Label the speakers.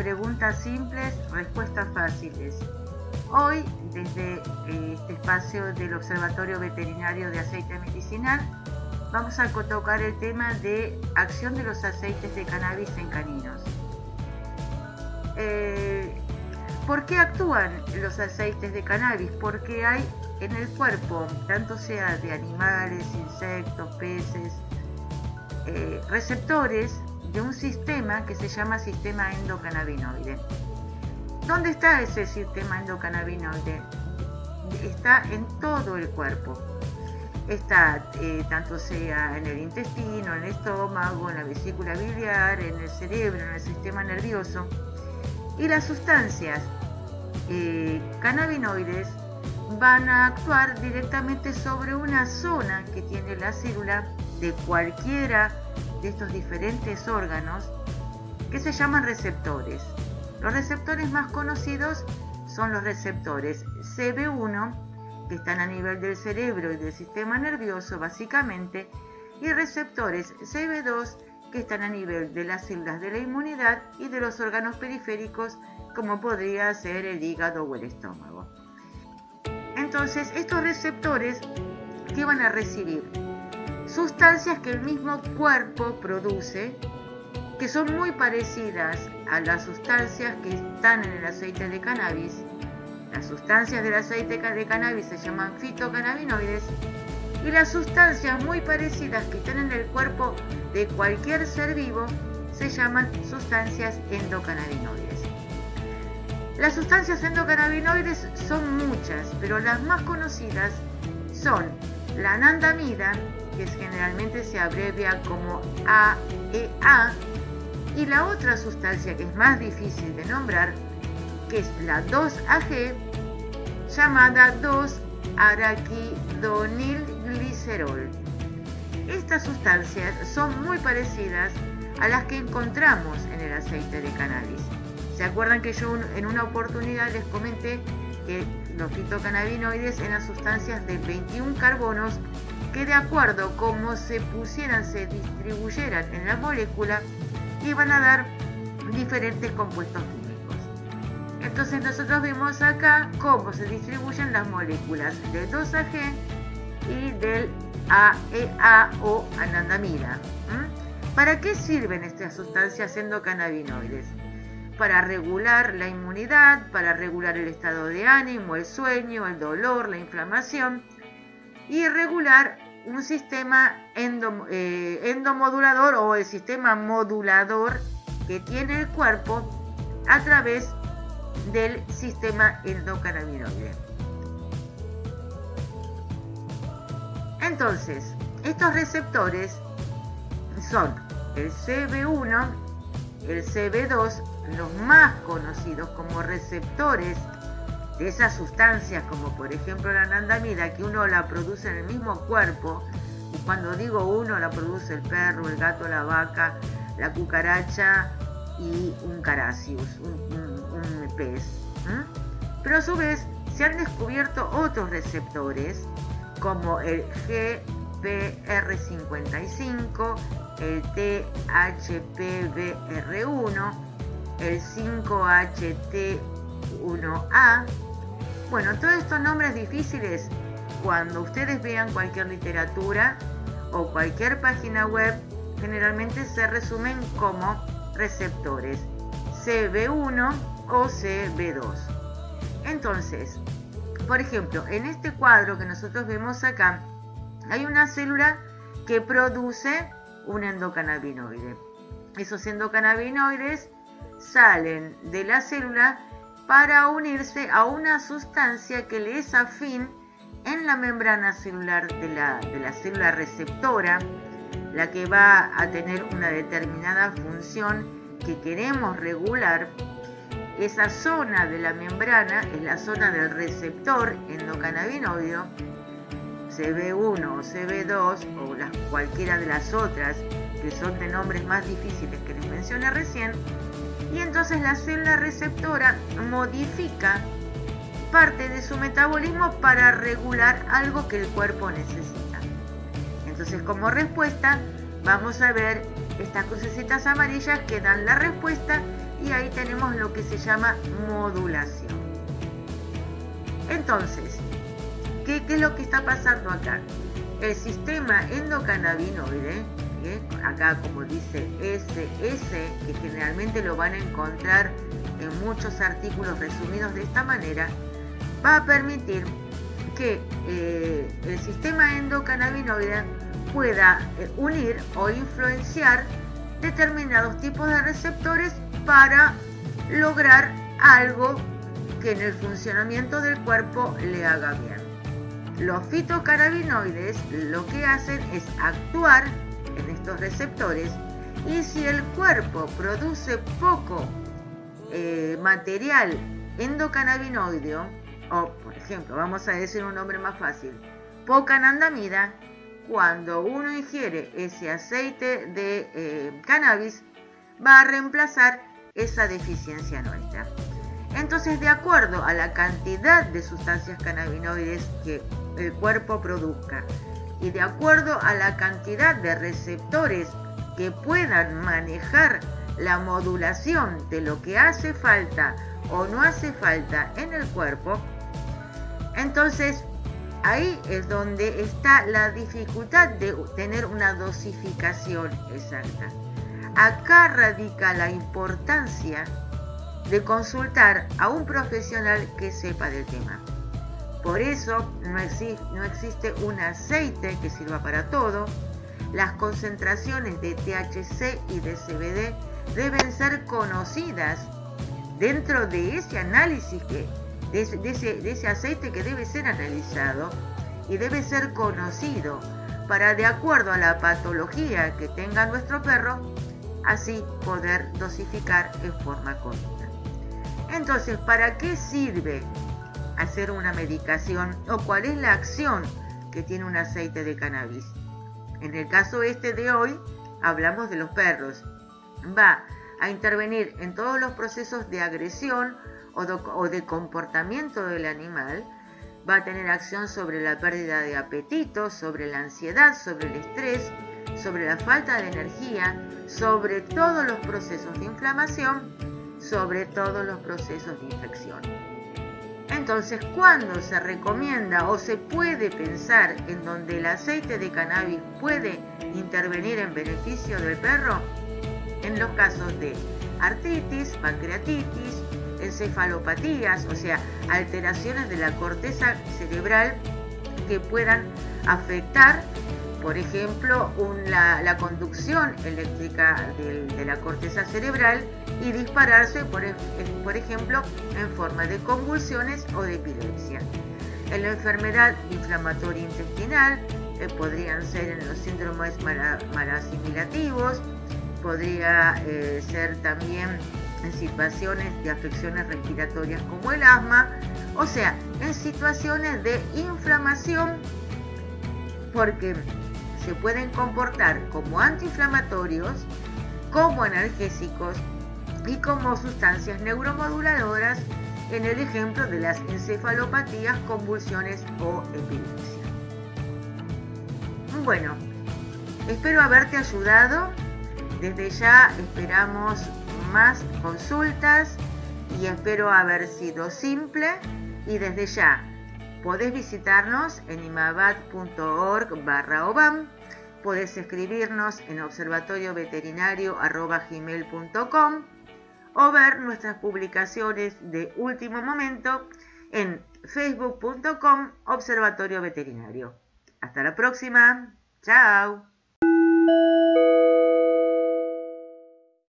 Speaker 1: Preguntas simples, respuestas fáciles. Hoy, desde eh, este espacio del Observatorio Veterinario de Aceite Medicinal, vamos a tocar el tema de acción de los aceites de cannabis en caninos. Eh, ¿Por qué actúan los aceites de cannabis? Porque hay en el cuerpo, tanto sea de animales, insectos, peces, eh, receptores de un sistema que se llama sistema endocannabinoide. ¿Dónde está ese sistema endocannabinoide? Está en todo el cuerpo. Está eh, tanto sea en el intestino, en el estómago, en la vesícula biliar, en el cerebro, en el sistema nervioso. Y las sustancias eh, cannabinoides van a actuar directamente sobre una zona que tiene la célula de cualquiera de estos diferentes órganos que se llaman receptores. Los receptores más conocidos son los receptores CB1, que están a nivel del cerebro y del sistema nervioso básicamente, y receptores CB2, que están a nivel de las células de la inmunidad y de los órganos periféricos, como podría ser el hígado o el estómago. Entonces, estos receptores, ¿qué van a recibir? Sustancias que el mismo cuerpo produce, que son muy parecidas a las sustancias que están en el aceite de cannabis. Las sustancias del aceite de cannabis se llaman fitocannabinoides y las sustancias muy parecidas que están en el cuerpo de cualquier ser vivo se llaman sustancias endocannabinoides. Las sustancias endocannabinoides son muchas, pero las más conocidas son la anandamida, que generalmente se abrevia como AEA, e y la otra sustancia que es más difícil de nombrar, que es la 2-AG, llamada 2-araquidonilglicerol. Estas sustancias son muy parecidas a las que encontramos en el aceite de cannabis. ¿Se acuerdan que yo en una oportunidad les comenté que los fitocannabinoides eran sustancias de 21 carbonos que de acuerdo como se pusieran, se distribuyeran en la molécula, iban a dar diferentes compuestos químicos. Entonces nosotros vemos acá cómo se distribuyen las moléculas del 2AG y del AEA e o anandamida. ¿Para qué sirven estas sustancias endocannabinoides? para regular la inmunidad, para regular el estado de ánimo, el sueño, el dolor, la inflamación y regular un sistema eh, endomodulador o el sistema modulador que tiene el cuerpo a través del sistema endocannabinoide. Entonces, estos receptores son el CB1, el CB2 los más conocidos como receptores de esas sustancias, como por ejemplo la anandamida, que uno la produce en el mismo cuerpo, y cuando digo uno, la produce el perro, el gato, la vaca, la cucaracha y un caracius, un, pez. Pero a su vez se han descubierto otros receptores, como el GPR55, el THPBR1, el 5HT1A. Bueno, todos estos nombres difíciles, cuando ustedes vean cualquier literatura o cualquier página web, generalmente se resumen como receptores CB1 o CB2. Entonces, por ejemplo, en este cuadro que nosotros vemos acá, hay una célula que produce un endocannabinoide. Esos endocannabinoides salen de la célula para unirse a una sustancia que le es afín en la membrana celular de la, de la célula receptora, la que va a tener una determinada función que queremos regular. Esa zona de la membrana es la zona del receptor endocannabinoide, CB1 o CB2 o cualquiera de las otras que son de nombres más difíciles que les mencioné recién, y entonces la célula receptora modifica parte de su metabolismo para regular algo que el cuerpo necesita. Entonces como respuesta vamos a ver estas crucecitas amarillas que dan la respuesta y ahí tenemos lo que se llama modulación. Entonces, ¿qué, es lo que está pasando acá? El sistema endocannabinoide, acá como dice SS, que generalmente lo van a encontrar en muchos artículos resumidos de esta manera, va a permitir que eh, el sistema endocannabinoide pueda eh, unir o influenciar determinados tipos de receptores para lograr algo que en el funcionamiento del cuerpo le haga bien. Los fitocannabinoides lo que hacen es actuar en estos receptores y si el cuerpo produce poco eh, material endocannabinoideo, o por ejemplo, vamos a decir un nombre más fácil, poca anandamida, cuando uno ingiere ese aceite de eh, cannabis, va a reemplazar esa deficiencia nuestra. Entonces, de acuerdo a la cantidad de sustancias cannabinoides que el cuerpo produzca y de acuerdo a la cantidad de receptores que puedan manejar la modulación de lo que hace falta o no hace falta en el cuerpo, entonces ahí es donde está la dificultad de tener una dosificación exacta. Acá radica la importancia de consultar a un profesional que sepa del tema. Por eso no, existe un aceite que sirva para todo. Las concentraciones de THC y de CBD deben ser conocidas dentro de ese análisis que de ese, aceite que debe ser analizado y debe ser conocido para, de acuerdo a la patología que tenga nuestro perro, así poder dosificar en forma correcta. Entonces, ¿para qué sirve hacer una medicación o cuál es la acción que tiene un aceite de cannabis? En el caso este de hoy, hablamos de los perros. Va a intervenir en todos los procesos de agresión o de, comportamiento del animal, va a tener acción sobre la pérdida de apetito, sobre la ansiedad, sobre el estrés, sobre la falta de energía, sobre todos los procesos de inflamación, sobre todos los procesos de infección. Entonces, ¿cuándo se recomienda o se puede pensar en donde el aceite de cannabis puede intervenir en beneficio del perro? En los casos de artritis, pancreatitis, encefalopatías, o sea, alteraciones de la corteza cerebral que puedan afectar, por ejemplo, la, conducción eléctrica de, la corteza cerebral y dispararse, por, por ejemplo, en forma de convulsiones o de epilepsia. En la enfermedad inflamatoria intestinal, eh, podrían ser en los síndromes marasimilativos, podría eh, ser también en situaciones de afecciones respiratorias como el asma, o sea, en situaciones de inflamación, porque se pueden comportar como antiinflamatorios, como analgésicos y como sustancias neuromoduladoras en el ejemplo de las encefalopatías, convulsiones o epilepsia. Bueno, espero haberte ayudado. Desde ya esperamos más consultas y espero haber sido simple y desde ya podés visitarnos en imabat.org barra obam, podés escribirnos en observatorioveterinario.com o ver nuestras publicaciones de último momento en facebook.com observatorio veterinario. Hasta la próxima. Chao.